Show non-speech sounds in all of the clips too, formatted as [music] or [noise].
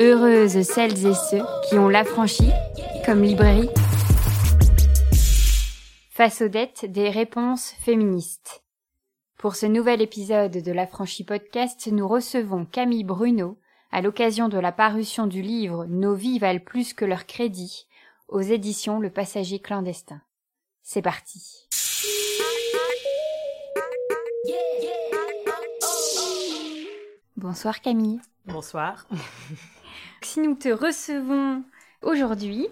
Heureuses celles et ceux qui ont l'affranchi comme librairie face aux dettes des réponses féministes. Pour ce nouvel épisode de l'Affranchi Podcast, nous recevons Camille Bruno à l'occasion de la parution du livre Nos vies valent plus que leur crédit aux éditions Le Passager clandestin. C'est parti. Bonsoir Camille. Bonsoir. [laughs] Si nous te recevons aujourd'hui,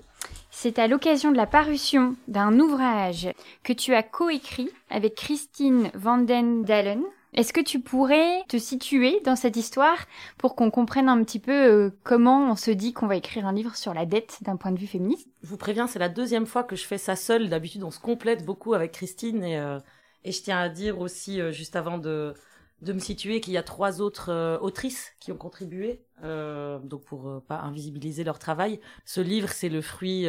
c'est à l'occasion de la parution d'un ouvrage que tu as coécrit avec Christine Vanden Dalen. Est-ce que tu pourrais te situer dans cette histoire pour qu'on comprenne un petit peu euh, comment on se dit qu'on va écrire un livre sur la dette d'un point de vue féministe? Je vous préviens, c'est la deuxième fois que je fais ça seule. D'habitude, on se complète beaucoup avec Christine et, euh, et je tiens à dire aussi, euh, juste avant de, de me situer, qu'il y a trois autres autrices qui ont contribué. donc pour pas invisibiliser leur travail, ce livre, c'est le fruit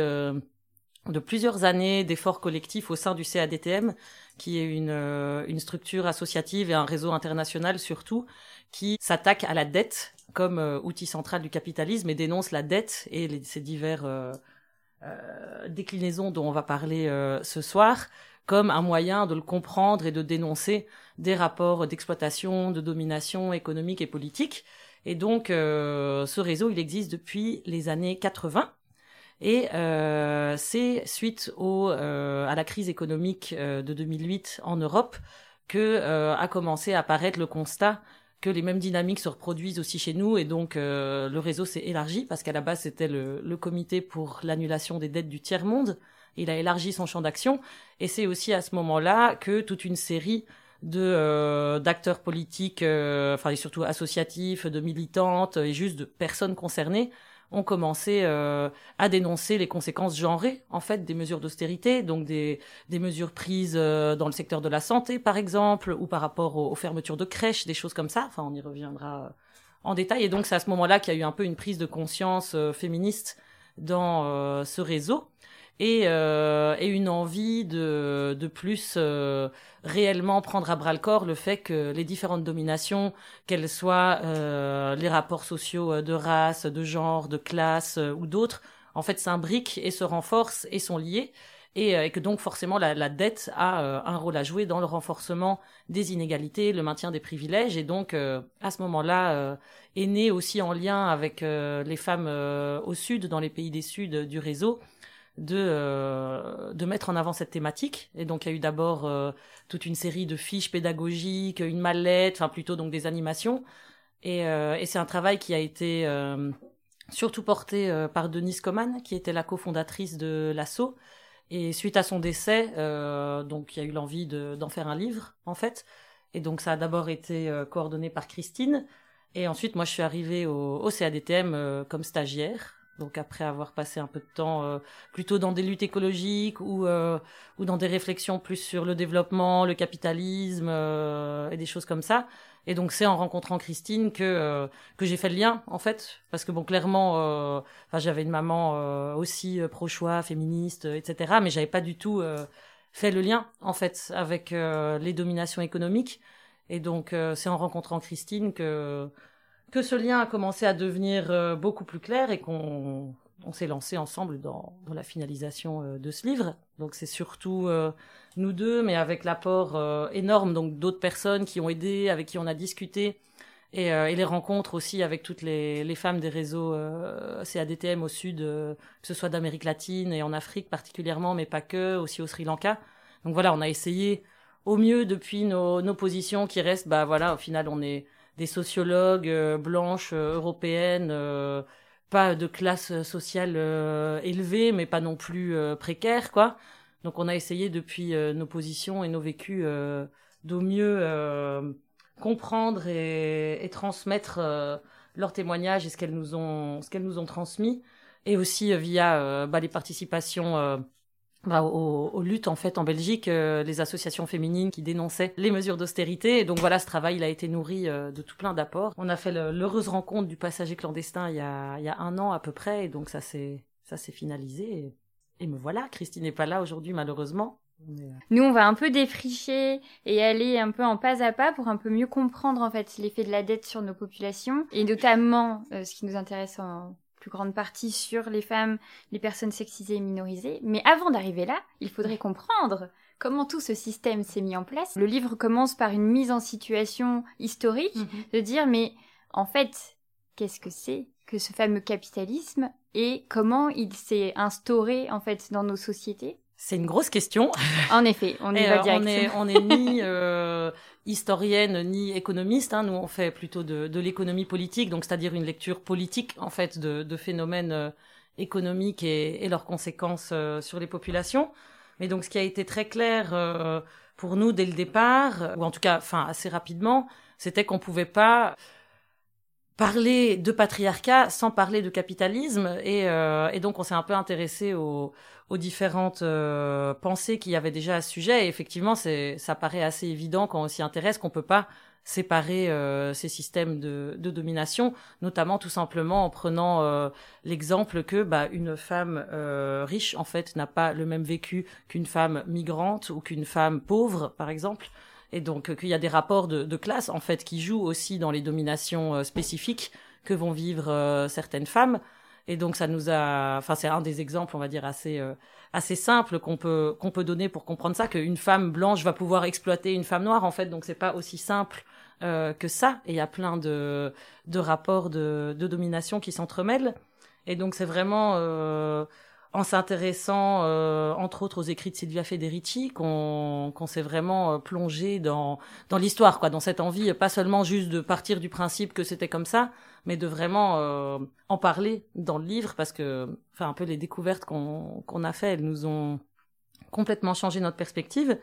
de plusieurs années d'efforts collectifs au sein du CADTM, qui est une, euh, une structure associative et un réseau international surtout, qui s'attaque à la dette comme euh, outil central du capitalisme et dénonce la dette et les, ces divers euh, déclinaisons dont on va parler ce soir comme un moyen de le comprendre et de dénoncer des rapports d'exploitation, de domination économique et politique. Et donc, ce réseau, il existe depuis les années 80 et euh, c'est suite au, euh, à la crise économique euh, de 2008 en Europe que euh, a commencé à apparaître le constat que les mêmes dynamiques se reproduisent aussi chez nous et donc euh, le réseau s'est élargi parce qu'à la base c'était le, le, comité pour l'annulation des dettes du tiers monde. Il a élargi son champ d'action et c'est aussi à ce moment-là que toute une série de euh, d'acteurs politiques, enfin et surtout associatifs, de militantes et juste de personnes concernées ont commencé euh, à dénoncer les conséquences genrées en fait des mesures d'austérité, donc des, des mesures prises euh, dans le secteur de la santé par exemple, ou par rapport aux, fermetures de crèches, des choses comme ça. Enfin, on y reviendra euh, en détail. Et donc c'est à ce moment-là qu'il y a eu un peu une prise de conscience féministe dans ce réseau et, euh, et une envie de, de plus euh, réellement prendre à bras le corps le fait que les différentes dominations, qu'elles soient euh, les rapports sociaux euh, de race, de genre, de classe euh, ou d'autres, en fait s'imbriquent et se renforcent et sont liées. Et, et que donc forcément la, la dette a un rôle à jouer dans le renforcement des inégalités, le maintien des privilèges. Et donc à ce moment-là est né aussi en lien avec les femmes au sud, dans les pays des sud du réseau, de, euh, de mettre en avant cette thématique. Et donc il y a eu d'abord euh, toute une série de fiches pédagogiques, une mallette, enfin plutôt donc des animations. Et, euh, et c'est un travail qui a été euh, surtout porté euh, par Denise Coman, qui était la cofondatrice de l'ASSO. Et suite à son décès, donc il y a eu l'envie d'en faire un livre en fait. Et donc ça a d'abord été coordonné par Christine. Et ensuite, moi, je suis arrivée au, au CADTM comme stagiaire. Donc après avoir passé un peu de temps euh, plutôt dans des luttes écologiques ou euh, ou dans des réflexions plus sur le développement, le capitalisme euh, et des choses comme ça. Et donc c'est en rencontrant Christine que euh, que j'ai fait le lien en fait parce que bon clairement euh, enfin j'avais une maman aussi pro choix féministe etc mais j'avais pas du tout fait le lien en fait avec les dominations économiques et donc c'est en rencontrant Christine que que ce lien a commencé à devenir euh, beaucoup plus clair et qu'on on, s'est lancé ensemble dans, la finalisation euh, de ce livre. Donc c'est surtout euh, nous deux, mais avec l'apport énorme donc d'autres personnes qui ont aidé, avec qui on a discuté, et, les rencontres aussi avec toutes les, les femmes des réseaux CADTM au sud, que ce soit d'Amérique latine et en Afrique particulièrement, mais pas que, aussi au Sri Lanka. Donc voilà, on a essayé au mieux depuis nos, nos positions qui restent, bah voilà, au final on est des sociologues euh, blanches euh, européennes euh, pas de classe sociale élevée mais pas non plus précaire quoi. Donc on a essayé depuis nos positions et nos vécus d'au mieux comprendre et, et transmettre leurs témoignages et ce qu'elles nous ont ce qu'elles nous ont transmis. Et aussi via bah, les participations bah, aux, luttes en fait en Belgique, euh, les associations féminines qui dénonçaient les mesures d'austérité. Et donc voilà, ce travail il a été nourri euh, de tout plein d'apports. On a fait l'heureuse rencontre du passager clandestin il y a, il y a un an à peu près, et donc ça s'est ça s'est finalisé. Et, me voilà, Christine n'est pas là aujourd'hui malheureusement, Nous, on va un peu défricher et aller un peu en pas à pas pour un peu mieux comprendre en fait l'effet de la dette sur nos populations et notamment euh, ce qui nous intéresse en plus grande partie sur les femmes, les personnes sexisées et minorisées. Mais avant d'arriver là, il faudrait comprendre comment tout ce système s'est mis en place. Le livre commence par une mise en situation historique Mhm. de dire mais en fait, qu'est-ce que c'est que ce fameux capitalisme et comment il s'est instauré en fait dans nos sociétés? C'est une grosse question. [laughs] En effet, on y va euh, on est, directement. on est ni [laughs] euh, historienne ni économiste. Hein. Nous, on fait plutôt de, de l'économie politique, donc c'est-à-dire une lecture politique en fait de, de phénomènes euh, économiques et, et leurs conséquences euh, sur les populations. Mais donc, ce qui a été très clair euh, pour nous dès le départ, ou en tout cas, enfin assez rapidement, c'était qu'on pouvait pas parler de patriarcat sans parler de capitalisme. Et, euh, et donc on s'est un peu intéressé aux, aux différentes euh, pensées qu'il y avait déjà à ce sujet. Et effectivement ça paraît assez évident quand on s'y intéresse qu'on peut pas séparer euh, ces systèmes de, de domination notamment tout simplement en prenant euh, l'exemple que bah, une femme euh, riche en fait n'a pas le même vécu qu'une femme migrante ou qu'une femme pauvre par exemple et donc euh, qu'il y a des rapports de, classe en fait qui jouent aussi dans les dominations euh, spécifiques que vont vivre euh, certaines femmes. Et donc ça nous a, enfin c'est un des exemples, on va dire assez euh, assez simples qu'on peut qu'on peut donner pour comprendre ça qu'une femme blanche va pouvoir exploiter une femme noire en fait. Donc c'est pas aussi simple euh, que ça. Et il y a plein de de rapports de de domination qui s'entremêlent. Et donc c'est vraiment euh, en s'intéressant euh, entre autres aux écrits de Silvia Federici qu'on s'est vraiment euh, plongé dans dans l'histoire quoi dans cette envie pas seulement juste de partir du principe que c'était comme ça mais de vraiment euh, en parler dans le livre parce que enfin un peu les découvertes qu'on qu'on a fait elles nous ont complètement changé notre perspective.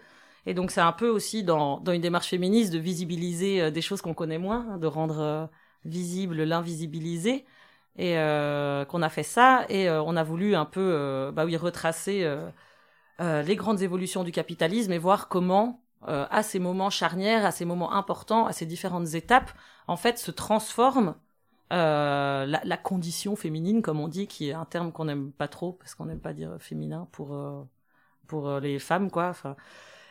Et donc c'est un peu aussi dans dans une démarche féministe de visibiliser euh, des choses qu'on connaît moins hein, de rendre euh, visible l'invisibilisé et euh, qu'on a fait ça et euh, on a voulu un peu euh, bah oui retracer euh, euh, les grandes évolutions du capitalisme et voir comment euh, à ces moments charnières, à ces moments importants, à ces différentes étapes, en fait, se transforme la, la condition féminine, comme on dit, qui est un terme qu'on n'aime pas trop parce qu'on n'aime pas dire féminin pour pour les femmes, quoi. Enfin,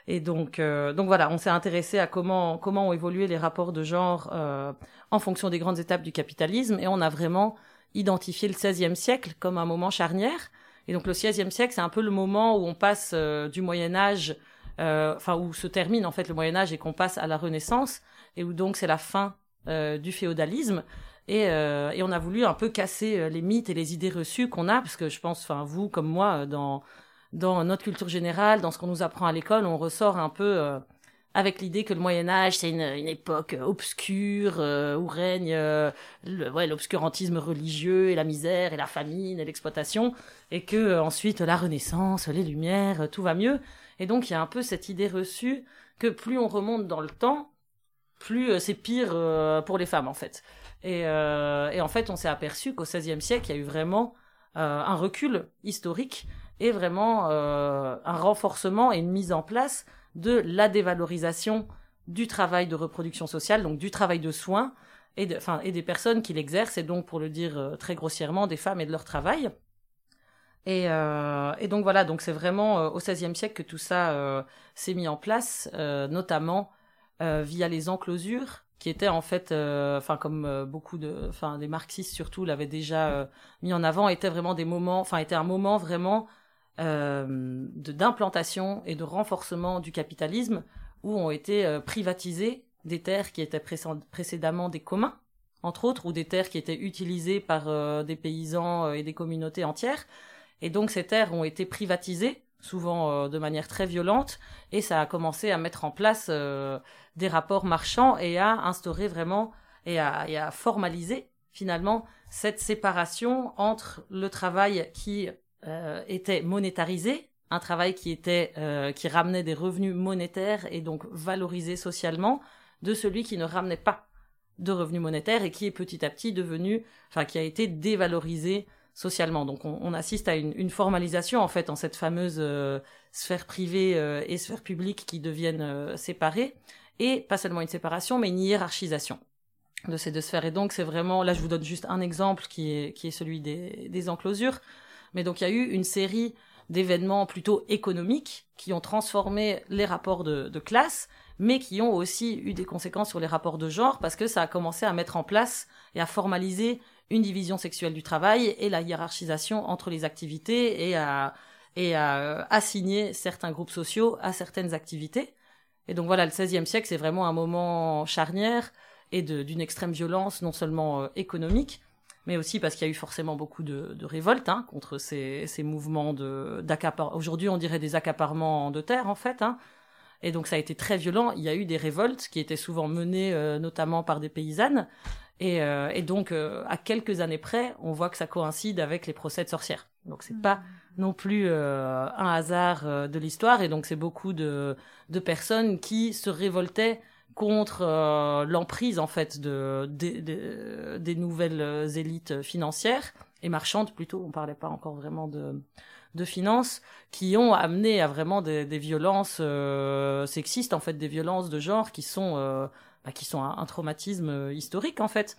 et donc euh, donc voilà, on s'est intéressé à comment comment ont évolué les rapports de genre euh, en fonction des grandes étapes du capitalisme, et on a vraiment identifié le XVIe siècle comme un moment charnière. Et donc le XVIe siècle, c'est un peu le moment où on passe euh, du Moyen Âge, euh, enfin où se termine en fait le Moyen Âge et qu'on passe à la Renaissance, et où donc c'est la fin euh, du féodalisme. Et, euh, et on a voulu un peu casser euh, les mythes et les idées reçues qu'on a, parce que je pense, enfin vous comme moi, dans dans notre culture générale, dans ce qu'on nous apprend à l'école, on ressort un peu avec l'idée que le Moyen Âge c'est une, époque obscure euh, où règne euh, l'obscurantisme religieux et la misère et la famine et l'exploitation, et que euh, ensuite la Renaissance, les Lumières, euh, tout va mieux. Et donc il y a un peu cette idée reçue que plus on remonte dans le temps, plus euh, c'est pire euh, pour les femmes en fait. Et, euh, et en fait, on s'est aperçu qu'au XVIe siècle, il y a eu vraiment euh, un recul historique et vraiment euh, un renforcement et une mise en place de la dévalorisation du travail de reproduction sociale, donc du travail de soins et, des personnes qui l'exercent, et donc pour le dire euh, très grossièrement, des femmes et de leur travail. Et, euh, donc voilà, donc c'est vraiment euh, au XVIe siècle que tout ça s'est mis en place, notamment via les enclosures, qui étaient en fait, enfin comme beaucoup de, enfin des marxistes surtout l'avaient déjà mis en avant, étaient vraiment des moments, enfin était un moment vraiment d'implantation et de renforcement du capitalisme où ont été euh, privatisées des terres qui étaient précé- précédemment des communs, entre autres, ou des terres qui étaient utilisées par euh, des paysans euh, et des communautés entières. Et donc ces terres ont été privatisées, souvent euh, de manière très violente, et ça a commencé à mettre en place euh, des rapports marchands et à instaurer vraiment et à, et à formaliser finalement cette séparation entre le travail qui euh, était monétarisé, un travail qui était euh, qui ramenait des revenus monétaires et donc valorisé socialement, de celui qui ne ramenait pas de revenus monétaires et qui est petit à petit devenu, enfin qui a été dévalorisé socialement. Donc on, assiste à une, formalisation en fait en cette fameuse euh, sphère privée et sphère publique qui deviennent séparées et pas seulement une séparation mais une hiérarchisation de ces deux sphères. Et donc c'est vraiment là je vous donne juste un exemple qui est qui est celui des enclosures. Mais donc il y a eu une série d'événements plutôt économiques qui ont transformé les rapports de, classe, mais qui ont aussi eu des conséquences sur les rapports de genre parce que ça a commencé à mettre en place et à formaliser une division sexuelle du travail et la hiérarchisation entre les activités et à, et à assigner certains groupes sociaux à certaines activités. Et donc voilà, le XVIe siècle, c'est vraiment un moment charnière et d'une extrême violence, non seulement euh, économique, mais aussi parce qu'il y a eu forcément beaucoup de, de révoltes hein, contre ces, ces mouvements d'accaparement. Aujourd'hui, on dirait des accaparements de terre, en fait. Hein. Et donc, ça a été très violent. Il y a eu des révoltes qui étaient souvent menées euh, notamment par des paysannes. Et, euh, et donc, euh, à quelques années près, on voit que ça coïncide avec les procès de sorcières. Donc, c'est pas mmh. non plus un hasard de l'histoire. Et donc, c'est beaucoup de, de personnes qui se révoltaient contre euh, l'emprise en fait de, des nouvelles élites financières et marchandes plutôt. On parlait pas encore vraiment de de finances qui ont amené à vraiment des, des violences euh, sexistes en fait des violences de genre qui sont euh, bah, qui sont un, traumatisme historique en fait.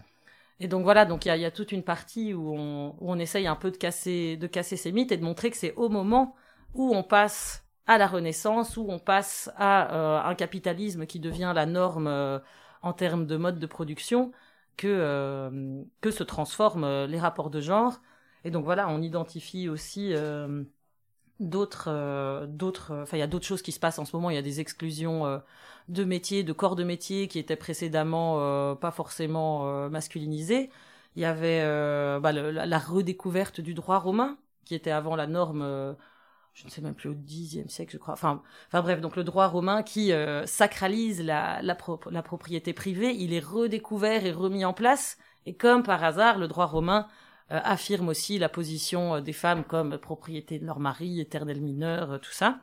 Et donc voilà. Donc il y a, y a, toute une partie où on, où on essaye un peu de casser de casser ces mythes et de montrer que c'est au moment où on passe à la Renaissance, où on passe à euh, un capitalisme qui devient la norme euh, en termes de mode de production, que, euh, que se transforment les rapports de genre. Et donc voilà, on identifie aussi d'autres d'autres enfin il y a d'autres choses qui se passent en ce moment il y a des exclusions de métiers de corps de métiers qui étaient précédemment pas forcément masculinisés il y avait bah, la, redécouverte du droit romain qui était avant la norme je ne sais même plus au Xe siècle, je crois. Enfin, enfin bref, donc le droit romain qui euh, sacralise la, la, la, propriété privée, il est redécouvert et remis en place. Et comme par hasard, le droit romain euh, affirme aussi la position euh, des femmes comme propriété de leur mari, éternel mineur, tout ça.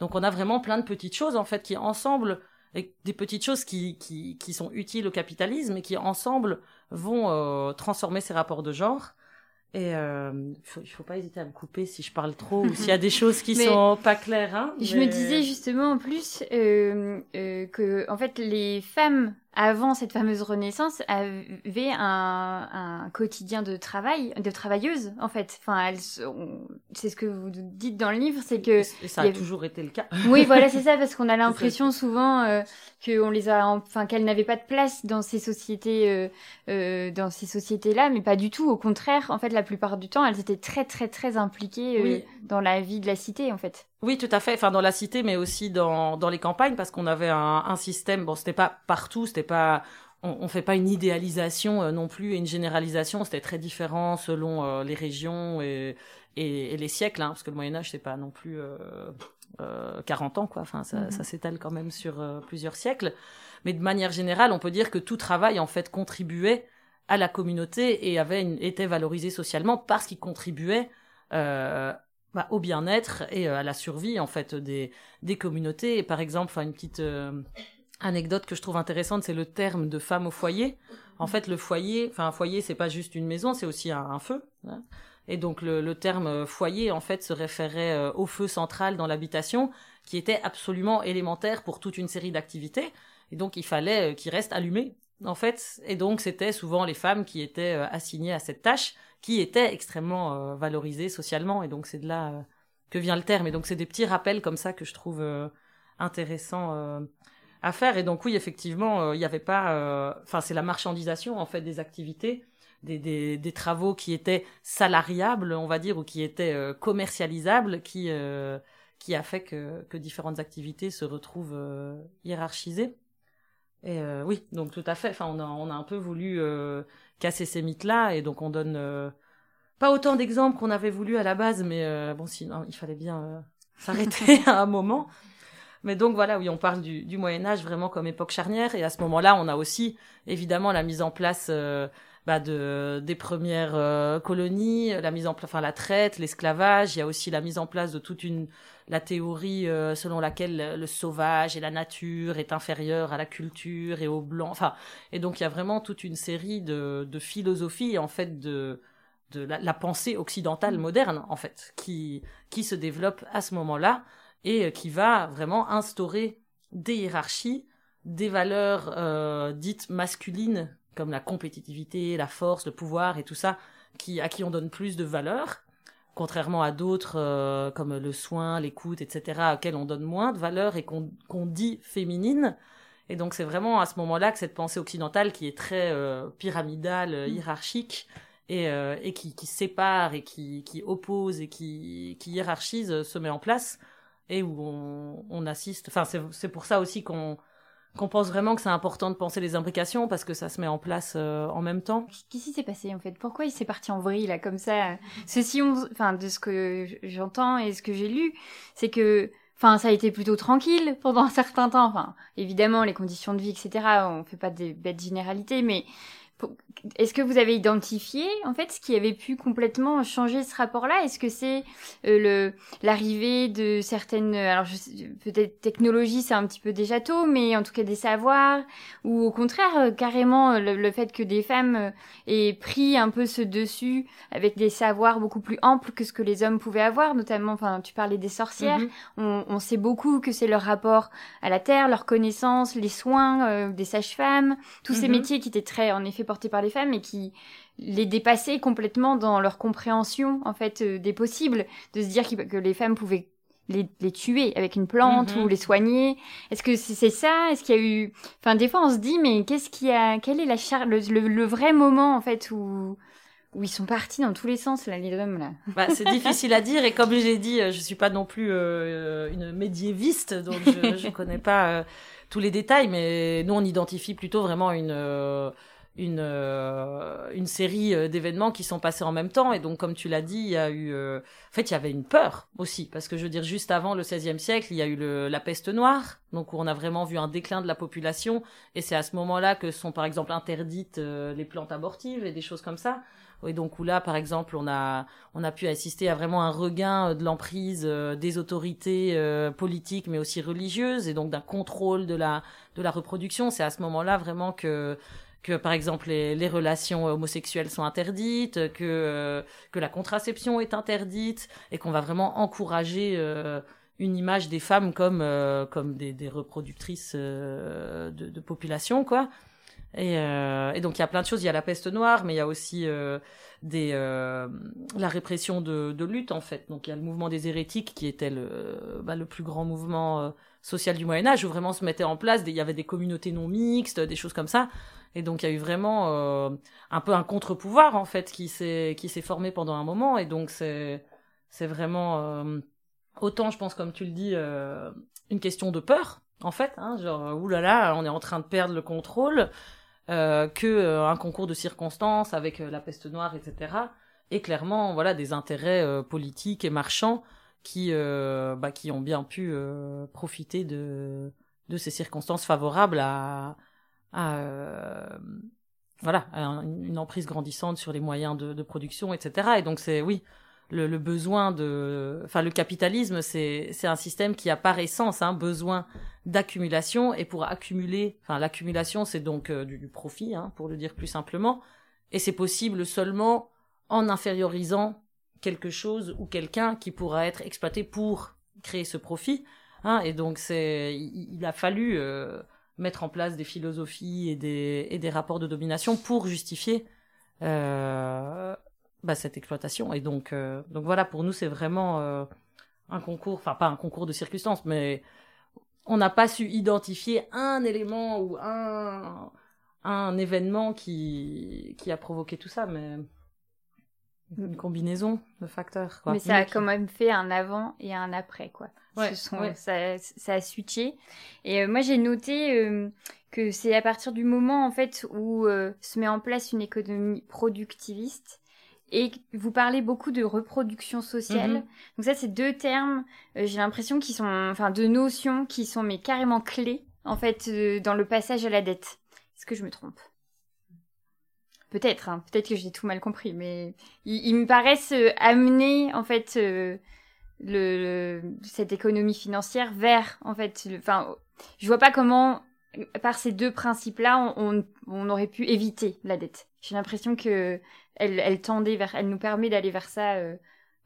Donc on a vraiment plein de petites choses en fait qui ensemble, des petites choses qui, qui, qui sont utiles au capitalisme et qui ensemble vont transformer ces rapports de genre et euh, faut, il faut pas hésiter à me couper si je parle trop ou s'il y a des [laughs] choses qui sont pas claires. Hein, Je me disais justement en plus euh, euh, que en fait les femmes avant cette fameuse renaissance, avait un, un, quotidien de travail, de travailleuse en fait. Enfin, c'est ce que vous dites dans le livre, c'est que et ça a, toujours été le cas. Oui, voilà, [laughs] c'est ça, parce qu'on a l'impression souvent euh, qu'on les a, enfin, qu'elles n'avaient pas de place dans ces sociétés, euh, euh, dans ces sociétés-là, mais pas du tout. Au contraire, en fait, la plupart du temps, elles étaient très, très, très impliquées euh, dans la vie de la cité, en fait. Oui, tout à fait. Enfin, dans la cité, mais aussi dans, dans les campagnes, parce qu'on avait un, un système. Bon, c'était pas partout, c'était pas. On, on fait pas une idéalisation euh, non plus et une généralisation. C'était très différent selon euh, les régions et, et, et les siècles, hein, parce que le Moyen Âge, c'est pas non plus euh, 40 euh, ans, quoi. Enfin, ça, mm-hmm. ça s'étale quand même sur plusieurs siècles. Mais de manière générale, on peut dire que tout travail en fait contribuait à la communauté et avait une, était valorisé socialement parce qu'il contribuait euh, bah, au bien-être et euh, à la survie en fait des des communautés. Et par exemple, une petite euh, anecdote que je trouve intéressante, c'est le terme de femme au foyer. En fait, le foyer, enfin un foyer, c'est pas juste une maison, c'est aussi un, feu. Hein. Et donc le, terme euh, foyer en fait se référait au feu central dans l'habitation, qui était absolument élémentaire pour toute une série d'activités. Et donc il fallait qu'il reste allumé en fait. Et donc c'était souvent les femmes qui étaient assignées à cette tâche qui était extrêmement euh, valorisé socialement. Et donc c'est de là euh, que vient le terme. Et donc c'est des petits rappels comme ça que je trouve euh, intéressants à faire. Et donc oui, effectivement, il n'y avait pas... Enfin, c'est la marchandisation en fait des activités. Des, des, des, travaux qui étaient salariables, on va dire, ou qui étaient commercialisables, qui, qui a fait que, que différentes activités se retrouvent hiérarchisées. Et oui, donc tout à fait. Enfin, on a, on a un peu voulu casser ces mythes-là. Et donc on donne euh, pas autant d'exemples qu'on avait voulu à la base, mais euh, bon, sinon il fallait bien euh, s'arrêter [laughs] à un moment. Mais donc voilà, oui, on parle du, du, Moyen Âge vraiment comme époque charnière. Et à ce moment-là, on a aussi évidemment la mise en place bah, de des premières colonies, la mise en place, enfin la traite, l'esclavage. Il y a aussi la mise en place de toute une la théorie euh, selon laquelle le sauvage et la nature est inférieur à la culture et au blanc. Enfin, et donc il y a vraiment toute une série de, de philosophies en fait de de la, pensée occidentale mm. moderne en fait qui qui se développe à ce moment-là et qui va vraiment instaurer des hiérarchies, des valeurs euh, dites masculines comme la compétitivité, la force, le pouvoir et tout ça, qui à qui on donne plus de valeur contrairement à d'autres comme le soin, l'écoute, etc., auxquels on donne moins de valeur et qu'on dit féminine. Et donc c'est vraiment à ce moment-là que cette pensée occidentale qui est très pyramidale, mm. hiérarchique, et, et qui, qui, sépare et qui, qui oppose et qui, qui hiérarchise se met en place et où on, on assiste. Enfin, c'est pour ça aussi qu'on qu'on pense vraiment que c'est important de penser les imbrications parce que ça se met en place euh, en même temps. Qu'est-ce qui s'est passé en fait? Pourquoi il s'est parti en vrille là comme ça? Ceci, enfin, de ce que j'entends et ce que j'ai lu, c'est que Enfin, ça a été plutôt tranquille pendant [laughs] un certain temps. Enfin, évidemment, les conditions de vie, etc. On fait pas des bêtes généralités, mais est-ce que vous avez identifié en fait ce qui avait pu complètement changer ce rapport-là? Est-ce que c'est euh, le l'arrivée de certaines alors peut-être technologie c'est un petit peu déjà tôt mais en tout cas des savoirs ou au contraire euh, carrément le, fait que des femmes euh, aient pris un peu ce dessus avec des savoirs beaucoup plus amples que ce que les hommes pouvaient avoir notamment enfin tu parlais des sorcières mm-hmm. on, on, sait beaucoup que c'est leur rapport à la terre leur connaissance les soins des sages-femmes tous ces mm-hmm. métiers qui étaient très en effet portés par les femmes et qui les dépassaient complètement dans leur compréhension en fait euh, des possibles, de se dire que les femmes pouvaient les, tuer avec une plante mhm. ou les soigner. Est-ce que c'est ça? Est-ce qu'il y a eu Enfin, des fois, on se dit, mais qu'est-ce qui a Quel est la char... le, vrai moment en fait où où ils sont partis dans tous les sens là, les hommes là? Bah, C'est difficile à dire. Et comme j'ai dit, euh, je suis pas non plus euh, une médiéviste, donc je, je connais pas tous les détails, mais nous on identifie plutôt vraiment une une euh, une série euh, d'événements qui sont passés en même temps. Et donc comme tu l'as dit il y a eu euh, en fait il y avait une peur aussi. Parce que je veux dire juste avant le XVIe siècle il y a eu le, la peste noire. Donc où on a vraiment vu un déclin de la population. Et c'est à ce moment-là que sont par exemple interdites les plantes abortives et des choses comme ça. Et donc où là par exemple on a on a pu assister à vraiment un regain de l'emprise des autorités politiques mais aussi religieuses. Et donc d'un contrôle de la de la reproduction. C'est à ce moment-là vraiment que que par exemple les, les, relations homosexuelles sont interdites, que euh, que la contraception est interdite et qu'on va vraiment encourager euh, une image des femmes comme euh, comme des, des reproductrices de, de, population quoi. Et, et, donc il y a plein de choses. Il y a la peste noire, mais il y a aussi des la répression de, de lutte en fait. Donc il y a le mouvement des hérétiques qui était le bah, le plus grand mouvement social du Moyen Âge où vraiment se mettait en place. il y avait des communautés non mixtes, des choses comme ça. Et donc il y a eu vraiment euh, un peu un contre-pouvoir en fait qui s'est qui s'est formé pendant un moment. Et donc c'est c'est vraiment euh, autant je pense comme tu le dis euh, une question de peur en fait hein, genre oulala on est en train de perdre le contrôle que un concours de circonstances avec la peste noire etc et clairement voilà des intérêts politiques et marchands qui bah, qui ont bien pu profiter de de ces circonstances favorables à euh, voilà, une emprise grandissante sur les moyens de, production, etc. Et donc c'est oui, le, besoin de, enfin le capitalisme, c'est c'est un système qui a par essence un hein, besoin d'accumulation et pour accumuler, enfin l'accumulation c'est donc euh, du, profit, hein, pour le dire plus simplement, et c'est possible seulement en infériorisant quelque chose ou quelqu'un qui pourra être exploité pour créer ce profit. Hein, et donc c'est, il, a fallu euh, mettre en place des philosophies et des, et des rapports de domination pour justifier euh, bah, cette exploitation. Et donc, euh, donc voilà, pour nous, c'est vraiment euh, un concours, enfin pas un concours de circonstances, mais on n'a pas su identifier un élément ou un, un événement qui, qui a provoqué tout ça, mais une combinaison de facteurs. Quoi. Mais ça a quand même fait un avant et un après, quoi. Ouais, ça, ça, a switché. Et euh, moi, j'ai noté euh, que c'est à partir du moment, en fait, où euh, se met en place une économie productiviste. Et vous parlez beaucoup de reproduction sociale. Mhm. Donc ça, c'est deux termes, j'ai l'impression, qui sont, enfin, deux notions qui sont mais carrément clés, en fait, dans le passage à la dette. Est-ce que je me trompe? Peut-être, hein, peut-être que j'ai tout mal compris, mais ils, me paraissent amener en fait le, cette économie financière vers en fait, enfin, je vois pas comment par ces deux principes-là on, on, aurait pu éviter la dette. J'ai l'impression que elle, elle tendait vers, elle nous permet d'aller vers ça euh,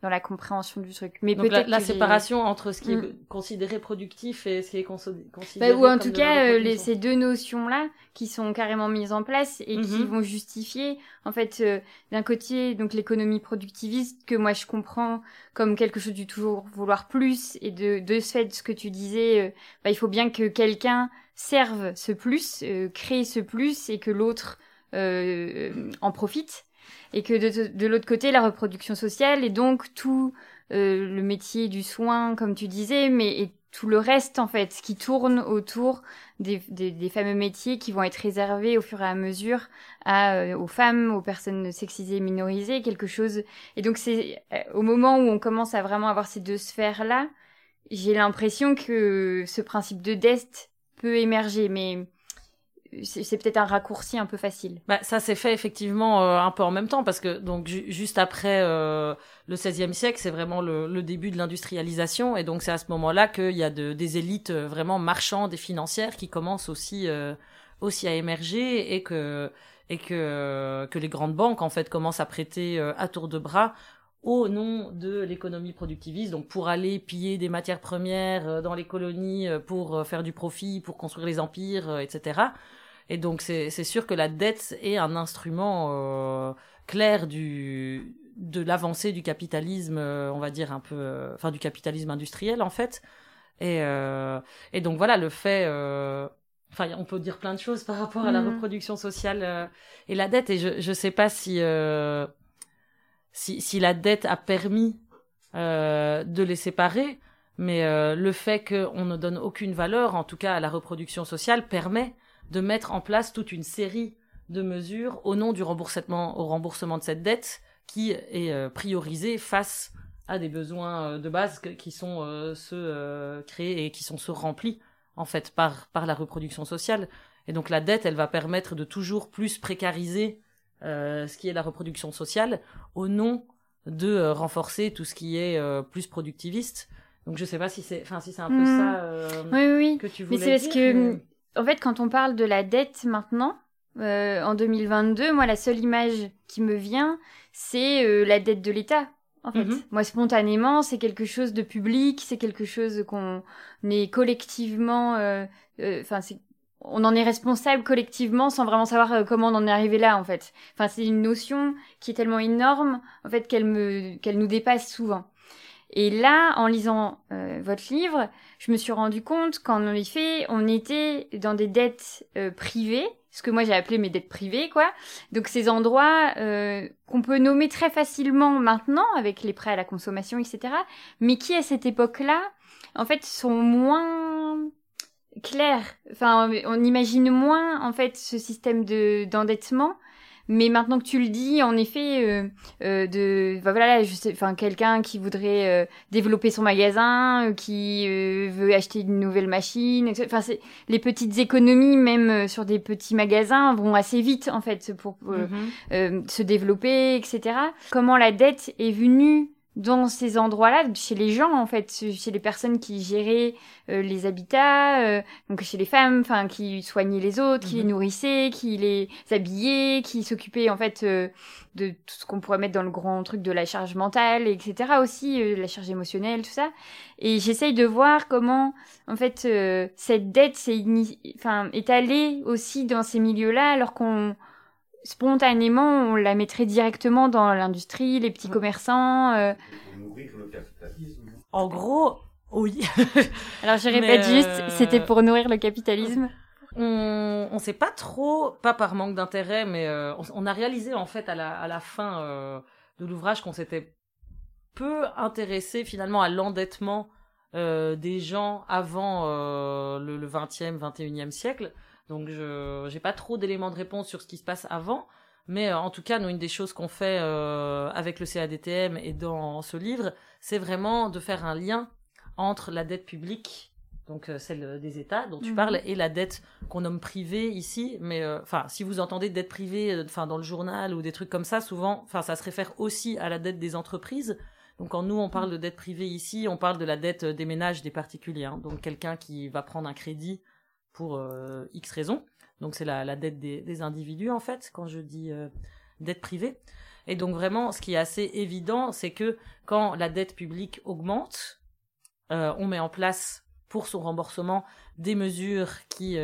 dans la compréhension du truc. Mais peut-être la, séparation entre ce qui est Mm. considéré productif et ce qui est considéré Bah, ou en comme tout cas, euh, les, ces deux notions-là qui sont carrément mises en place et qui Mhm. vont justifier, en fait, euh, d'un côté, donc l'économie productiviste que moi je comprends comme quelque chose du toujours vouloir plus et de, de ce fait, ce que tu disais, euh, bah, il faut bien que quelqu'un serve ce plus, euh, crée ce plus et que l'autre en profite. Et que de, de l'autre côté, la reproduction sociale et donc tout euh, le métier du soin, comme tu disais, mais et tout le reste, en fait, qui tourne autour des, des, fameux métiers qui vont être réservés au fur et à mesure à, euh, aux femmes, aux personnes sexisées minorisées, quelque chose. Et donc, c'est euh, au moment où on commence à vraiment avoir ces deux sphères-là, j'ai l'impression que ce principe de dest peut émerger, mais c'est peut-être un raccourci un peu facile. Bah, ça s'est fait effectivement euh, un peu en même temps parce que donc ju- juste après euh, le XVIe siècle, c'est vraiment le, le début de l'industrialisation et donc c'est à ce moment-là qu'il y a de, des élites euh, vraiment marchandes et financières qui commencent aussi euh, aussi à émerger et que et que que les grandes banques en fait commencent à prêter euh, à tour de bras au nom de l'économie productiviste, donc pour aller piller des matières premières euh, dans les colonies, pour faire du profit, pour construire les empires, etc. Et donc c'est sûr que la dette est un instrument euh, clair du de l'avancée du capitalisme, euh, on va dire un peu, euh, enfin du capitalisme industriel en fait. Et euh, et donc voilà le fait. Enfin, on peut dire plein de choses par rapport à la Mhm. reproduction sociale et la dette. Et je je sais pas si si si la dette a permis euh, de les séparer, mais euh, le fait qu'on ne donne aucune valeur, en tout cas à la reproduction sociale, permet de mettre en place toute une série de mesures au nom du remboursement, au remboursement de cette dette qui est euh, priorisée face à des besoins euh, de base qui sont euh, ceux euh, créés et qui sont ceux remplis en fait par par la reproduction sociale. Et donc la dette, elle va permettre de toujours plus précariser euh, ce qui est la reproduction sociale au nom de euh, renforcer tout ce qui est euh, plus productiviste. Donc je sais pas si c'est, enfin si c'est un peu Mhm. ça euh, Oui, oui, oui. que tu Mais voulais c'est parce dire, que, mais- en fait, quand on parle de la dette maintenant, euh, en 2022, moi, la seule image qui me vient, c'est euh, la dette de l'État. En fait, Mhm. moi, spontanément, c'est quelque chose de public, c'est quelque chose qu'on est collectivement, euh, euh, enfin, on en est responsable collectivement sans vraiment savoir euh, comment on en est arrivé là en fait. Enfin, c'est une notion qui est tellement énorme en fait qu'elle me qu'elle nous dépasse souvent. Et là, en lisant euh, votre livre, je me suis rendu compte qu'en effet, on était dans des dettes euh, privées, ce que moi j'ai appelé mes dettes privées, quoi. Donc ces endroits euh, qu'on peut nommer très facilement maintenant avec les prêts à la consommation, etc. Mais qui à cette époque-là, en fait, sont moins clairs. Enfin, on imagine moins en fait ce système de d'endettement. Mais maintenant que tu le dis, en effet, euh, euh, de enfin, voilà, je sais, enfin quelqu'un qui voudrait euh, développer son magasin, euh, qui euh, veut acheter une nouvelle machine, etc. Enfin, c'est les petites économies même euh, sur des petits magasins vont assez vite en fait pour euh, se développer, etc. Comment la dette est venue dans ces endroits-là, chez les gens en fait, chez les personnes qui géraient euh, les habitats, euh, donc chez les femmes, enfin qui soignaient les autres, qui les Mhm. nourrissaient, qui les habillaient, qui s'occupaient en fait euh, de tout ce qu'on pourrait mettre dans le grand truc de la charge mentale, etc. aussi, euh, la charge émotionnelle, tout ça. Et j'essaye de voir comment en fait euh, cette dette ini- enfin est allée aussi dans ces milieux-là alors qu'on spontanément, on la mettrait directement dans l'industrie, les petits Mm. commerçants. euh. Pour nourrir le capitalisme. En gros, oui. [laughs] Alors je répète juste, euh, c'était pour nourrir le capitalisme. on on sait pas trop, pas par manque d'intérêt, mais euh, on, on a réalisé en fait à la, à la fin euh, de l'ouvrage qu'on s'était peu intéressé finalement à l'endettement euh, des gens avant euh, le, le 20e, 21e siècle. Donc je j'ai pas trop d'éléments de réponse sur ce qui se passe avant. Mais euh, en tout cas, nous, une des choses qu'on fait euh, avec le CADTM et dans ce livre, c'est vraiment de faire un lien entre la dette publique, donc euh, celle des États dont tu Mhm. parles, et la dette qu'on nomme privée ici. Mais euh, enfin, si vous entendez dette privée, enfin dans le journal ou des trucs comme ça, souvent, enfin ça se réfère aussi à la dette des entreprises. Donc quand nous on parle de dette privée ici, on parle de la dette des ménages des particuliers. hein. Donc quelqu'un qui va prendre un crédit pour euh, X raisons. Donc c'est la, la dette des, individus en fait quand je dis euh, dette privée. Et donc vraiment, ce qui est assez évident, c'est que quand la dette publique augmente, euh, on met en place pour son remboursement des mesures qui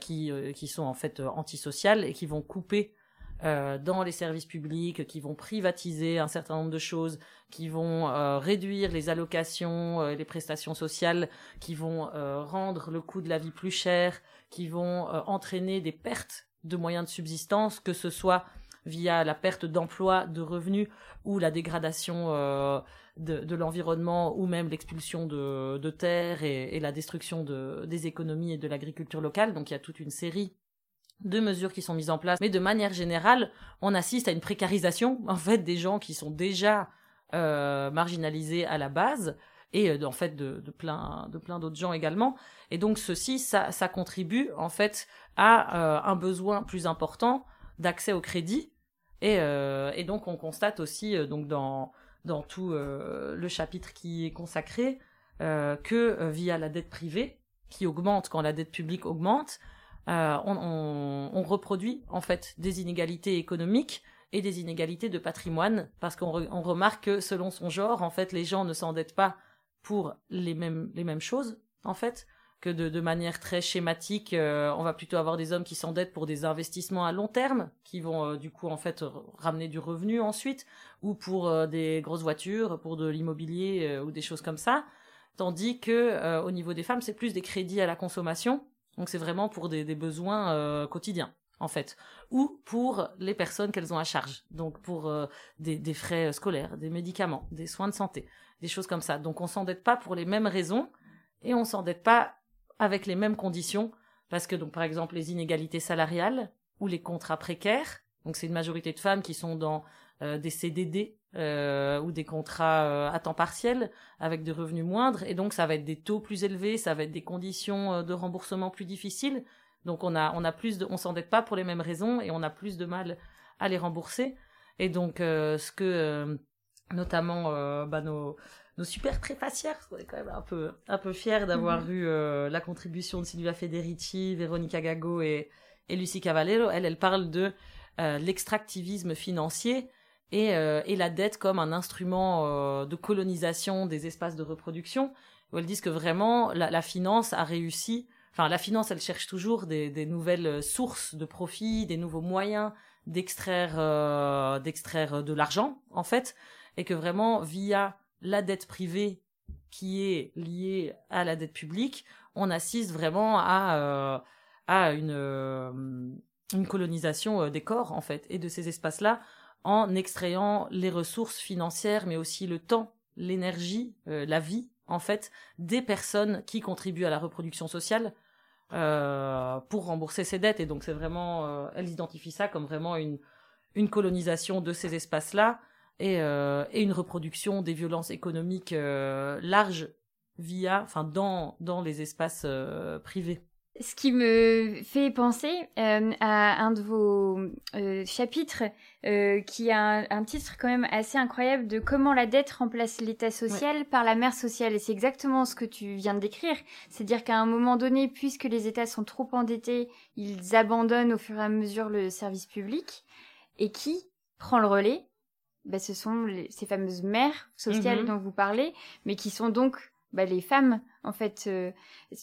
qui qui sont en fait antisociales et qui vont couper dans les services publics, qui vont privatiser un certain nombre de choses, qui vont réduire les allocations, les prestations sociales, qui vont rendre le coût de la vie plus cher, qui vont entraîner des pertes de moyens de subsistance, que ce soit via la perte d'emplois, de revenus ou la dégradation euh, de, l'environnement ou même l'expulsion de, de terres et, la destruction de, des économies et de l'agriculture locale. Donc il y a toute une série de mesures qui sont mises en place. Mais de manière générale, on assiste à une précarisation [laughs] en fait des gens qui sont déjà euh, marginalisés à la base et euh, en fait de, plein de plein d'autres gens également. Et donc ceci, ça, contribue en fait à un besoin plus important d'accès au crédit euh, et, donc on constate aussi euh, donc dans dans tout euh, le chapitre qui est consacré que via la dette privée qui augmente quand la dette publique augmente, on, reproduit en fait des inégalités économiques et des inégalités de patrimoine parce qu'on remarque que selon son genre, en fait, les gens ne s'endettent pas pour les mêmes les mêmes choses en fait que de, manière très schématique, euh, on va plutôt avoir des hommes qui s'endettent pour des investissements à long terme, qui vont euh, du coup en fait ramener du revenu ensuite, ou pour euh, des grosses voitures, pour de l'immobilier ou des choses comme ça, tandis que au niveau des femmes, c'est plus des crédits à la consommation, donc c'est vraiment pour des, besoins quotidiens en fait, ou pour les personnes qu'elles ont à charge, donc pour des, des, frais scolaires, des médicaments, des soins de santé, des choses comme ça. Donc on s'endette pas pour les mêmes raisons et on s'endette pas avec les mêmes conditions, parce que donc par exemple les inégalités salariales ou les contrats précaires, donc c'est une majorité de femmes qui sont dans euh, des CDD euh, ou des contrats euh, à temps partiel avec des revenus moindres, et donc ça va être des taux plus élevés, ça va être des conditions de remboursement plus difficiles, donc on a on a plus de on s'endette pas pour les mêmes raisons et on a plus de mal à les rembourser, et donc ce que notamment bah, nos nos super préfacières. On est quand même un peu, un peu fiers d'avoir mhm. eu euh, la contribution de Silvia Federici, Veronica Gago et, et Lucie Cavallero. Elle, elle parle de euh, l'extractivisme financier et, euh, et, la dette comme un instrument de colonisation des espaces de reproduction. Où elles disent que vraiment la, finance a réussi. Enfin, la finance, elle cherche toujours des, nouvelles sources de profit, des nouveaux moyens d'extraire, d'extraire de l'argent, en fait, et que vraiment via la dette privée qui est liée à la dette publique, on assiste vraiment à, euh, une, euh, colonisation euh, des corps, en fait, et de ces espaces-là, en extrayant les ressources financières, mais aussi le temps, l'énergie, la vie, en fait, des personnes qui contribuent à la reproduction sociale pour rembourser ces dettes. Et donc, c'est vraiment, elle identifie ça comme vraiment une, colonisation de ces espaces-là, et, euh, et une reproduction des violences économiques euh, larges via, enfin dans dans les espaces euh, privés. Ce qui me fait penser euh, à un de vos euh, chapitres euh, qui a un, un, titre quand même assez incroyable de comment la dette remplace l'État social par la mère sociale. Et c'est exactement ce que tu viens de décrire. C'est-à-dire qu'à un moment donné, puisque les États sont trop endettés, ils abandonnent au fur et à mesure le service public. Et qui prend le relais? Bah, ce sont ces fameuses mères sociales mhm. dont vous parlez, mais qui sont donc bah, les femmes en fait. Euh,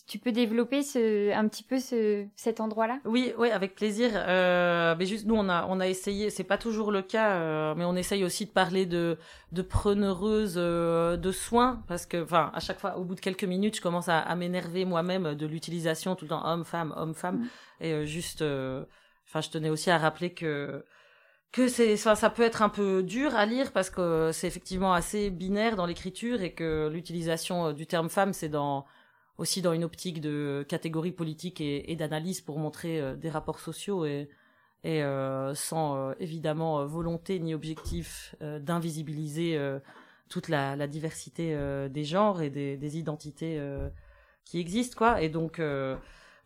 tu peux développer ce, un petit peu ce, cet endroit-là? Oui, oui, avec plaisir. Euh, mais juste nous, on a on a essayé. C'est pas toujours le cas, euh, mais on essaye aussi de parler de de preneureuses euh, de soins parce que, enfin, à chaque fois, au bout de quelques minutes, je commence à, à m'énerver moi-même de l'utilisation tout le temps homme-femme, homme-femme, mm. et juste. Enfin, je tenais aussi à rappeler que que c'est ça, ça peut être un peu dur à lire parce que c'est effectivement assez binaire dans l'écriture et que l'utilisation euh, du terme femme c'est dans aussi dans une optique de catégorie politique et, d'analyse pour montrer euh, des rapports sociaux et, et euh, sans euh, évidemment volonté ni objectif d'invisibiliser toute la, la diversité des genres et des, des identités qui existent quoi. Et donc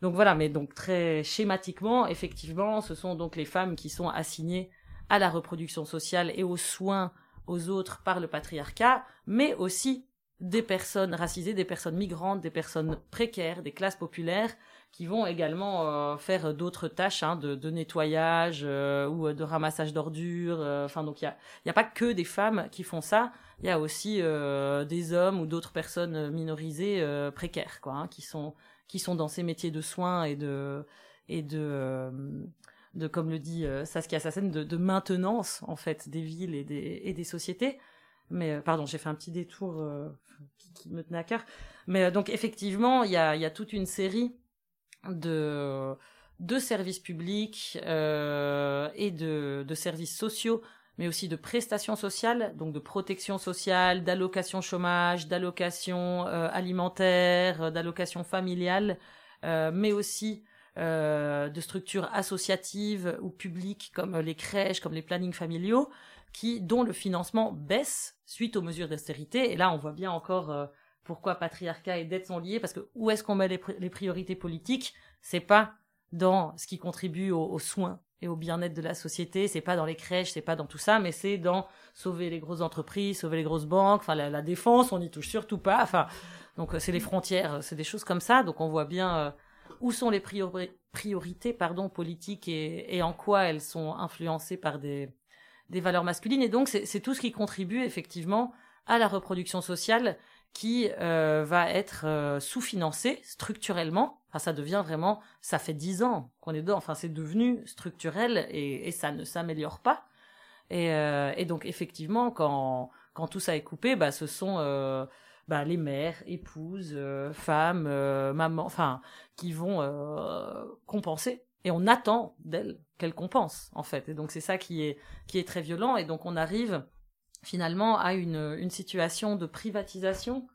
donc voilà mais donc très schématiquement effectivement ce sont donc les femmes qui sont assignées à la reproduction sociale et aux soins aux autres par le patriarcat, mais aussi des personnes racisées, des personnes migrantes, des personnes précaires, des classes populaires qui vont également faire d'autres tâches hein, de, de, nettoyage ou de ramassage d'ordures. Enfin, donc il y a, a pas que des femmes qui font ça. Il y a aussi des hommes ou d'autres personnes minorisées précaires, quoi, hein, qui sont qui sont dans ces métiers de soins et de et de de comme le dit Saskia Sassen de, de maintenance en fait des villes et des et des sociétés. Mais pardon, j'ai fait un petit détour qui, qui, me tenait à cœur. Mais donc effectivement, il y a y a toute une série de, de services publics euh, et de, de services sociaux, mais aussi de prestations sociales, donc de protection sociale, d'allocation chômage, d'allocation euh, alimentaire, d'allocation familiale, euh, mais aussi euh, de structures associatives ou publiques comme les crèches, comme les plannings familiaux, qui dont le financement baisse suite aux mesures d'austérité. Et là, on voit bien encore euh, pourquoi patriarcat et dette sont liés, parce que où est-ce qu'on met les, priorités politiques? C'est pas dans ce qui contribue aux, soins et au bien-être de la société, c'est pas dans les crèches, c'est pas dans tout ça, mais c'est dans sauver les grosses entreprises, sauver les grosses banques, enfin la, la défense, on n'y touche surtout pas, enfin donc c'est les frontières, c'est des choses comme ça, donc on voit bien euh, où sont les priori priorités pardon politiques et, en quoi elles sont influencées par des valeurs masculines? Et donc c'est tout ce qui contribue effectivement à la reproduction sociale qui euh, va être euh, sous-financé structurellement. Enfin, ça devient vraiment, ça fait dix ans qu'on est dedans. Enfin, c'est devenu structurel et, ça ne s'améliore pas. Et, euh, et, donc, effectivement, quand, quand tout ça est coupé, bah, ce sont bah, les mères, épouses, euh, femmes, euh, mamans, enfin, qui vont compenser. Et on attend d'elles qu'elles compensent, en fait. Et donc, c'est ça qui est, qui est très violent. Et donc, on arrive finalement à une, une situation de privatisation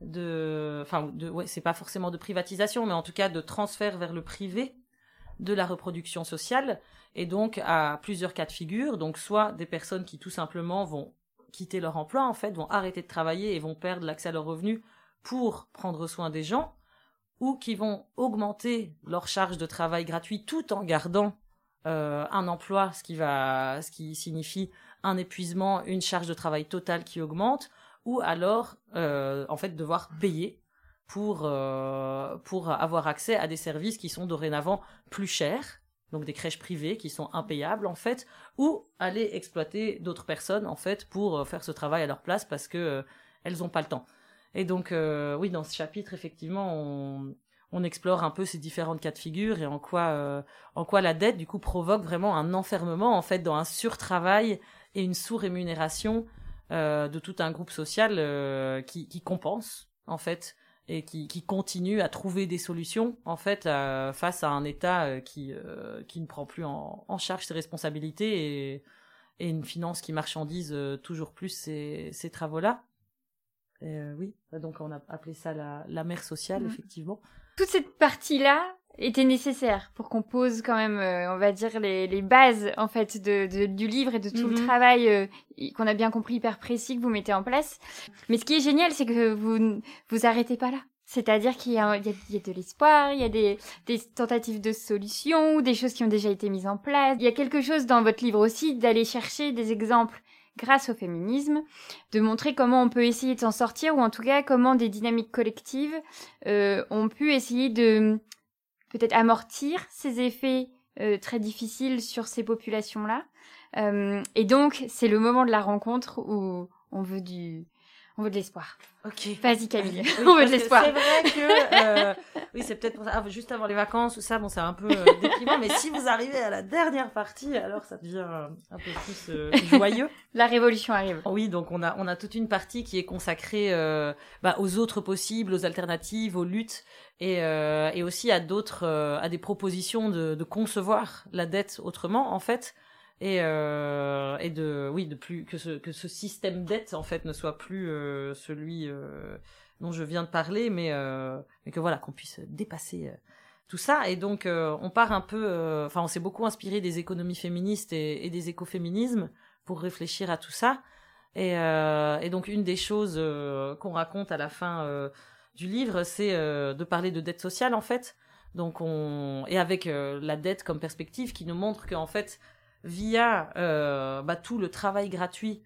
de enfin de ouais c'est pas forcément de privatisation mais en tout cas de transfert vers le privé de la reproduction sociale et donc à plusieurs cas de figure donc soit des personnes qui tout simplement vont quitter leur emploi en fait vont arrêter de travailler et vont perdre l'accès à leurs revenus pour prendre soin des gens ou qui vont augmenter leur charge de travail gratuit tout en gardant euh, un emploi ce qui va ce qui signifie un épuisement, une charge de travail totale qui augmente, ou alors euh, en fait devoir payer pour euh, pour avoir accès à des services qui sont dorénavant plus chers, donc des crèches privées qui sont impayables en fait, ou aller exploiter d'autres personnes en fait pour euh, faire ce travail à leur place parce que euh, elles ont pas le temps. Et donc euh, oui, dans ce chapitre effectivement on explore un peu ces différentes cas de figure et en quoi la dette du coup provoque vraiment un enfermement en fait dans un surtravail et une sous-rémunération de tout un groupe social qui, compense en fait et qui, qui, continue à trouver des solutions en fait euh, face à un État euh, qui euh, qui ne prend plus en, en charge ses responsabilités et, et, une finance qui marchandise toujours plus ces, ces travaux-là. oui, donc on a appelé ça la, la mère sociale mmh. effectivement. Toute cette partie-là, était nécessaire pour qu'on pose quand même, euh, on va dire, les, les, bases en fait de, de, du livre et de tout mm -hmm. le mhm. travail euh, qu'on a bien compris hyper précis que vous mettez en place. Mais ce qui est génial, c'est que vous vous arrêtez pas là. C'est-à-dire qu'il y, y, a de l'espoir, il y a des, des tentatives de solutions, des choses qui ont déjà été mises en place. Il y a quelque chose dans votre livre aussi d'aller chercher des exemples grâce au féminisme, de montrer comment on peut essayer de s'en sortir, ou en tout cas comment des dynamiques collectives euh, ont pu essayer de peut-être amortir ces effets euh, très difficiles sur ces populations-là. Euh, et donc, c'est le moment de la rencontre où on veut du, on veut de l'espoir. Ok. Vas-y Camille, oui, [laughs] on veut de l'espoir. C'est vrai que euh, oui, c'est peut-être ah, juste avant les vacances ou ça, bon, c'est un peu euh, déprimant, mais si vous arrivez à la dernière partie, alors ça devient euh, un peu plus euh, joyeux. [laughs] La révolution arrive. Oui, donc on a on a toute une partie qui est consacrée euh, bah, aux autres possibles, aux alternatives, aux luttes et et aussi à d'autres à des propositions de, de concevoir la dette autrement en fait et euh, et de oui de plus que ce que ce système dette en fait ne soit plus euh, celui euh, dont je viens de parler mais euh, mais que voilà qu'on puisse dépasser euh, tout ça. Et donc euh, on part un peu enfin on s'est beaucoup inspiré des économies féministes et, des écoféminismes pour réfléchir à tout ça. Et et donc une des choses qu'on raconte à la fin du livre c'est de parler de dette sociale en fait. Donc on et avec la dette comme perspective qui nous montre qu'en fait via euh, bah, tout le travail gratuit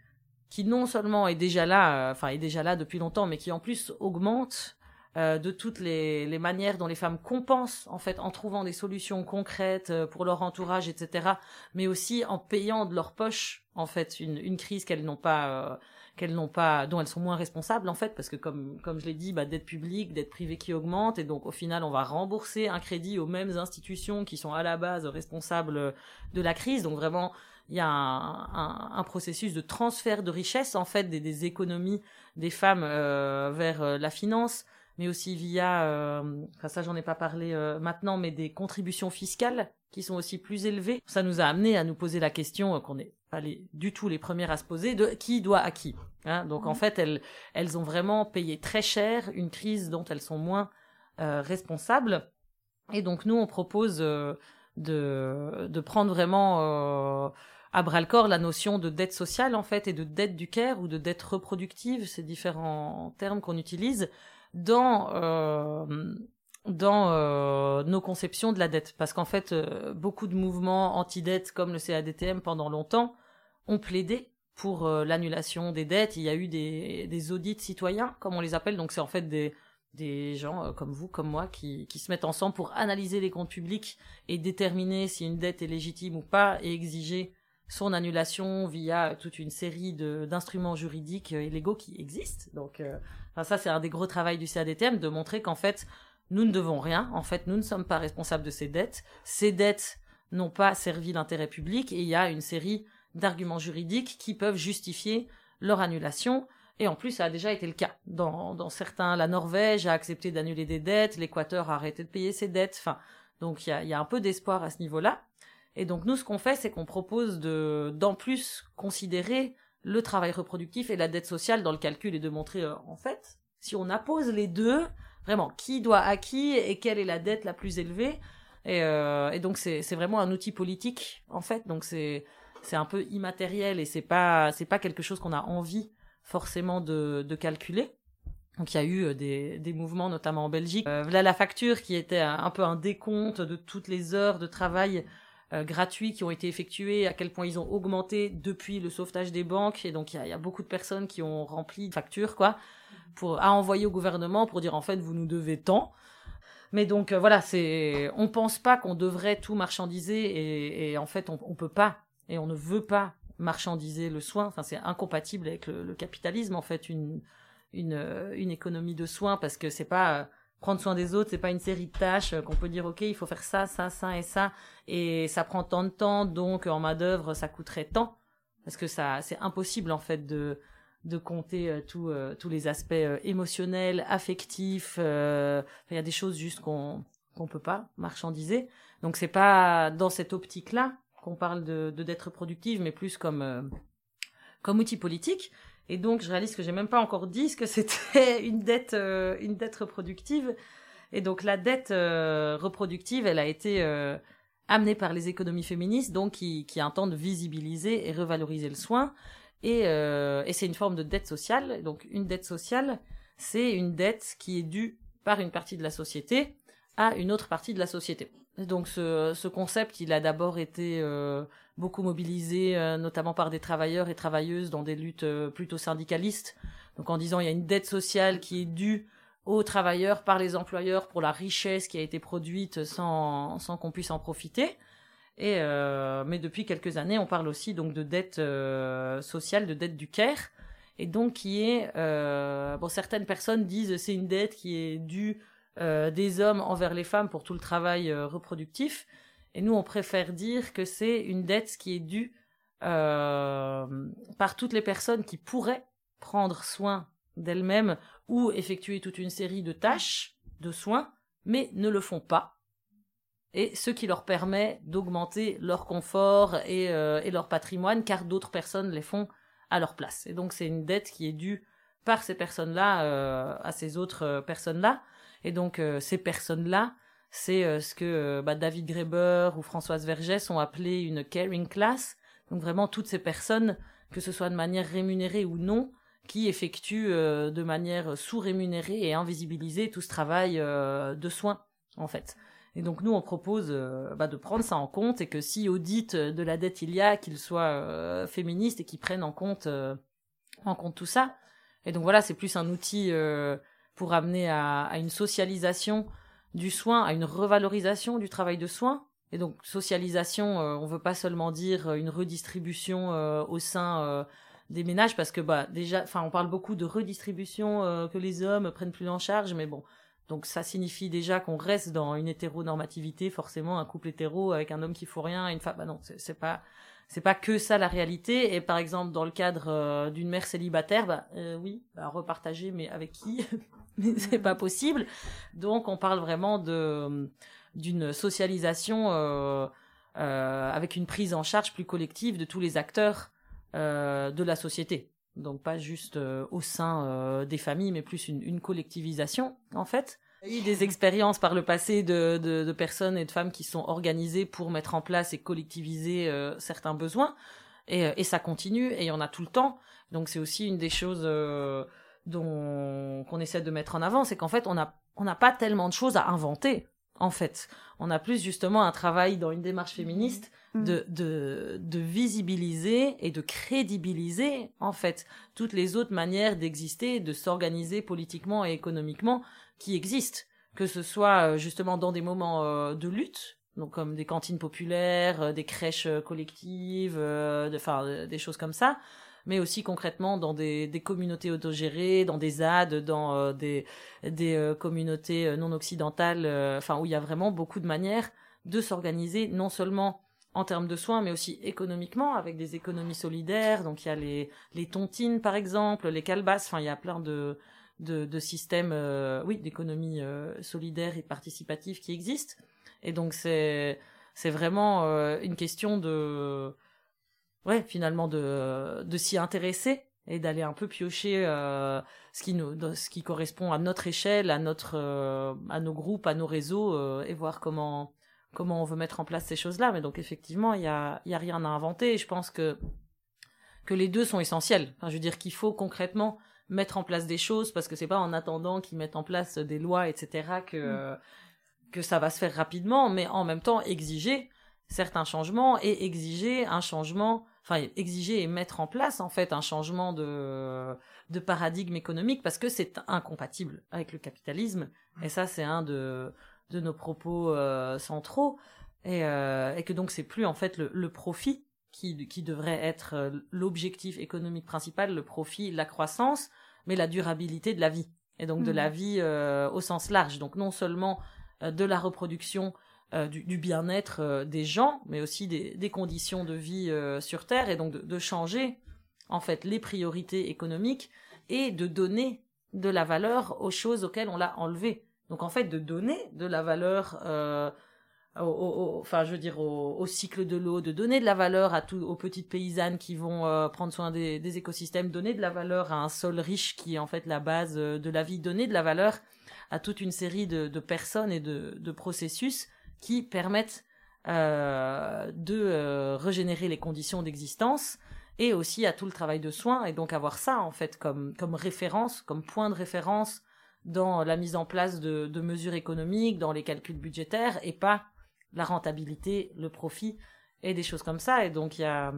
qui non seulement est déjà là, euh, enfin est déjà là depuis longtemps, mais qui en plus augmente euh, de toutes les, les, manières dont les femmes compensent en fait en trouvant des solutions concrètes euh, pour leur entourage, etc. Mais aussi en payant de leur poche en fait une, une crise qu'elles n'ont pas euh, qu'elles n'ont pas dont elles sont moins responsables en fait parce que comme comme je l'ai dit bah, dette publique dette privée qui augmente et donc au final on va rembourser un crédit aux mêmes institutions qui sont à la base responsables de la crise donc vraiment il y a un, un, un, processus de transfert de richesse en fait des, des économies des femmes euh, vers euh, la finance mais aussi via, euh, enfin ça j'en ai pas parlé euh, maintenant, mais des contributions fiscales qui sont aussi plus élevées. Ça nous a amené à nous poser la question euh, qu'on n'est pas les, du tout les premières à se poser de qui doit à qui. Hein Donc en fait elles elles ont vraiment payé très cher une crise dont elles sont moins responsables. Et donc nous on propose de de prendre vraiment à bras le corps la notion de dette sociale en fait et de dette du care ou de dette reproductive, ces différents termes qu'on utilise dans euh, dans euh, nos conceptions de la dette, parce qu'en fait, euh, beaucoup de mouvements anti-dette comme le CADTM pendant longtemps ont plaidé pour euh, l'annulation des dettes. Il y a eu des, audits citoyens, comme on les appelle, donc c'est en fait des des gens euh, comme vous, comme moi, qui, qui se mettent ensemble pour analyser les comptes publics et déterminer si une dette est légitime ou pas et exiger son annulation via toute une série d'instruments juridiques et légaux qui existent. Donc, euh, enfin, ça, c'est un des gros travaux du CADTM, de montrer qu'en fait, nous ne devons rien. En fait, nous ne sommes pas responsables de ces dettes. Ces dettes n'ont pas servi l'intérêt public et il y a une série d'arguments juridiques qui peuvent justifier leur annulation. Et en plus, ça a déjà été le cas. Dans, dans certains, la Norvège a accepté d'annuler des dettes, l'Équateur a arrêté de payer ses dettes. Donc il y a, y a un peu d'espoir à ce niveau-là. Et donc nous, ce qu'on fait, c'est qu'on propose de, d'en plus considérer le travail reproductif et la dette sociale dans le calcul et de montrer, euh, en fait, si on appose les deux, vraiment, qui doit à qui et quelle est la dette la plus élevée. Et, euh, et donc c'est, c'est vraiment un outil politique, en fait. Donc c'est, c'est un peu immatériel et c'est pas, c'est pas quelque chose qu'on a envie forcément de, de calculer. Donc il y a eu euh, des, des mouvements, notamment en Belgique. Euh, là, la facture qui était un peu un décompte de toutes les heures de travail euh, gratuits qui ont été effectués, à quel point ils ont augmenté depuis le sauvetage des banques. Et donc, il y a, y a, beaucoup de personnes qui ont rempli de factures, quoi, pour, à envoyer au gouvernement pour dire, en fait, vous nous devez tant. Mais donc, euh, voilà, c'est, on pense pas qu'on devrait tout marchandiser et, et en fait, on, on peut pas et on ne veut pas marchandiser le soin. Enfin, c'est incompatible avec le, capitalisme, en fait, une, une, une économie de soins parce que c'est pas, prendre soin des autres, c'est pas une série de tâches qu'on peut dire ok, il faut faire ça, ça, ça et ça, et ça prend tant de temps, donc en main d'œuvre ça coûterait tant, parce que ça, c'est impossible en fait de de compter euh, euh, tous les aspects euh, émotionnels, affectifs. Il y a des choses juste qu'on qu'on peut pas marchandiser. Donc c'est pas dans cette optique-là qu'on parle de d'être productive, mais plus comme comme outil politique. Et donc, je réalise que j'ai même pas encore dit ce que [laughs] c'était une dette, euh, une dette reproductive. Et donc, la dette euh, reproductive, elle a été euh, amenée par les économies féministes, donc qui, qui visibiliser et revaloriser le soin. Et c'est une forme de dette sociale. Donc, une dette sociale, c'est une dette qui est due par une partie de la société à une autre partie de la société. Donc ce, ce concept, il a d'abord été euh, beaucoup mobilisé, euh, notamment par des travailleurs et travailleuses dans des luttes euh, plutôt syndicalistes. Donc en disant il y a une dette sociale qui est due aux travailleurs par les employeurs pour la richesse qui a été produite sans, sans qu'on puisse en profiter. Et mais depuis quelques années, on parle aussi donc de dette sociale, de dette du care, et donc qui est bon certaines personnes disent c'est une dette qui est due euh, des hommes envers les femmes pour tout le travail euh, reproductif. Et nous, on préfère dire que c'est une dette qui est due euh, par toutes les personnes qui pourraient prendre soin d'elles-mêmes ou effectuer toute une série de tâches, de soins, mais ne le font pas. Et ce qui leur permet d'augmenter leur confort et, leur patrimoine, car d'autres personnes les font à leur place. Et donc c'est une dette qui est due par ces personnes-là à ces autres personnes-là. Et donc euh, ces personnes-là, c'est euh, ce que euh, bah, David Graeber ou Françoise Vergès ont appelé une caring class. Donc vraiment toutes ces personnes, que ce soit de manière rémunérée ou non, qui effectuent de manière sous-rémunérée et invisibilisée tout ce travail de soins, en fait. Et donc nous, on propose bah, de prendre ça en compte et que si audit de la dette il y a, qu'il soit féministe et qu'ils prennent en compte, en compte tout ça. Et donc voilà, c'est plus un outil pour amener à, une socialisation du soin, à une revalorisation du travail de soin. Et donc socialisation, euh, on veut pas seulement dire une redistribution euh, au sein euh, des ménages parce que bah déjà, enfin on parle beaucoup de redistribution que les hommes prennent plus en charge, mais bon, donc ça signifie déjà qu'on reste dans une hétéronormativité, forcément un couple hétéro avec un homme qui faut rien, et une femme. Bah non, c'est pas c'est pas que ça la réalité. Et par exemple dans le cadre euh, d'une mère célibataire, bah euh, oui, bah, repartager, mais avec qui [laughs] c'est pas possible. Donc on parle vraiment d'une socialisation euh, avec une prise en charge plus collective de tous les acteurs de la société donc pas juste au sein des familles, mais plus une, collectivisation en fait. Il y a eu des expériences par le passé de, de, de, personnes et de femmes qui sont organisées pour mettre en place et collectiviser euh, certains besoins, et, et, ça continue, et il y en a tout le temps. Donc c'est aussi une des choses dont qu'on essaie de mettre en avant, c'est qu'en fait on n'a on n'a pas tellement de choses à inventer en fait. On a plus justement un travail dans une démarche féministe mm. de, de, de visibiliser et de crédibiliser, en fait, toutes les autres manières d'exister, de s'organiser politiquement et économiquement qui existent. Que ce soit euh, justement dans des moments euh, de lutte, donc comme des cantines populaires, euh, des crèches collectives, enfin des choses comme ça, mais aussi concrètement dans des, communautés autogérées, dans des ZAD, dans euh, des, euh, communautés euh, non occidentales, enfin où il y a vraiment beaucoup de manières de s'organiser, non seulement en termes de soins, mais aussi économiquement, avec des économies solidaires. Donc il y a les, tontines, par exemple, les calebasses, enfin il y a plein de, systèmes oui, d'économie solidaire et participative qui existent. Et donc c'est vraiment une question de ouais, finalement de, de s'y intéresser et d'aller un peu piocher euh, ce qui nous ce qui correspond à notre échelle, à notre euh, à nos groupes, à nos réseaux euh, et voir comment comment on veut mettre en place ces choses-là. Mais donc effectivement, il y a il y a rien à inventer. Et je pense que que les deux sont essentiels. Enfin, je veux dire qu'il faut concrètement mettre en place des choses parce que c'est pas en attendant qu'ils mettent en place des lois, etc. que mm. que ça va se faire rapidement, mais en même temps exiger certains changements et exiger un changement enfin exiger et mettre en place en fait un changement de de paradigme économique parce que c'est incompatible avec le capitalisme. Et ça c'est un de de nos propos euh, centraux. Et, euh, et que donc c'est plus en fait le, le profit qui qui devrait être euh, l'objectif économique principal le profit la croissance mais la durabilité de la vie. Et donc de la mmh. vie euh, au sens large. Donc non seulement de la reproduction euh, du, bien-être euh, des gens, mais aussi des, conditions de vie euh, sur Terre, et donc de, changer en fait les priorités économiques et de donner de la valeur aux choses auxquelles on l'a enlevé. Donc en fait de donner de la valeur, au, au, enfin je veux dire au, cycle de l'eau, de donner de la valeur à tout, aux petites paysannes qui vont prendre soin des, écosystèmes, donner de la valeur à un sol riche qui est en fait la base de la vie, donner de la valeur à toute une série de, personnes et de processus qui permettent euh, de euh, régénérer les conditions d'existence et aussi à tout le travail de soins et donc avoir ça en fait comme comme référence, comme point de référence dans la mise en place de, mesures économiques, dans les calculs budgétaires et pas la rentabilité, le profit et des choses comme ça. Et donc il y a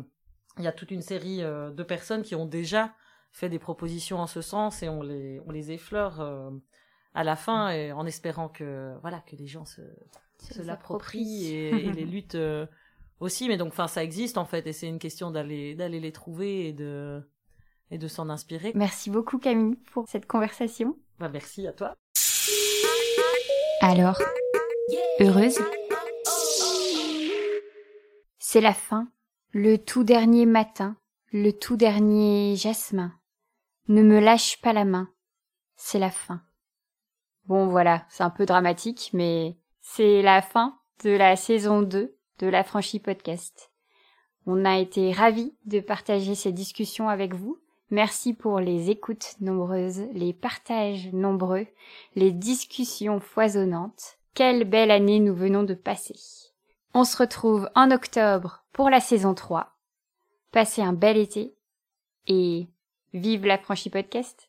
y a toute une série euh, de personnes qui ont déjà fait des propositions en ce sens et on les on les effleure à la fin et en espérant que voilà que les gens se se l'approprient et, et, les [laughs] luttes euh, aussi. Mais donc, enfin, ça existe en fait, et c'est une question d'aller d'aller les trouver et de et de s'en inspirer. Merci beaucoup Camille pour cette conversation. Bah, merci à toi. Alors, heureuse C'est la fin, le tout dernier matin, le tout dernier jasmin. Ne me lâche pas la main, c'est la fin. Bon voilà, c'est un peu dramatique, mais c'est la fin de la saison 2 de la franchise podcast. On a été ravis de partager ces discussions avec vous. Merci pour les écoutes nombreuses, les partages nombreux, les discussions foisonnantes. Quelle belle année nous venons de passer. On se retrouve en octobre pour la saison 3. Passez un bel été et vive la franchise podcast.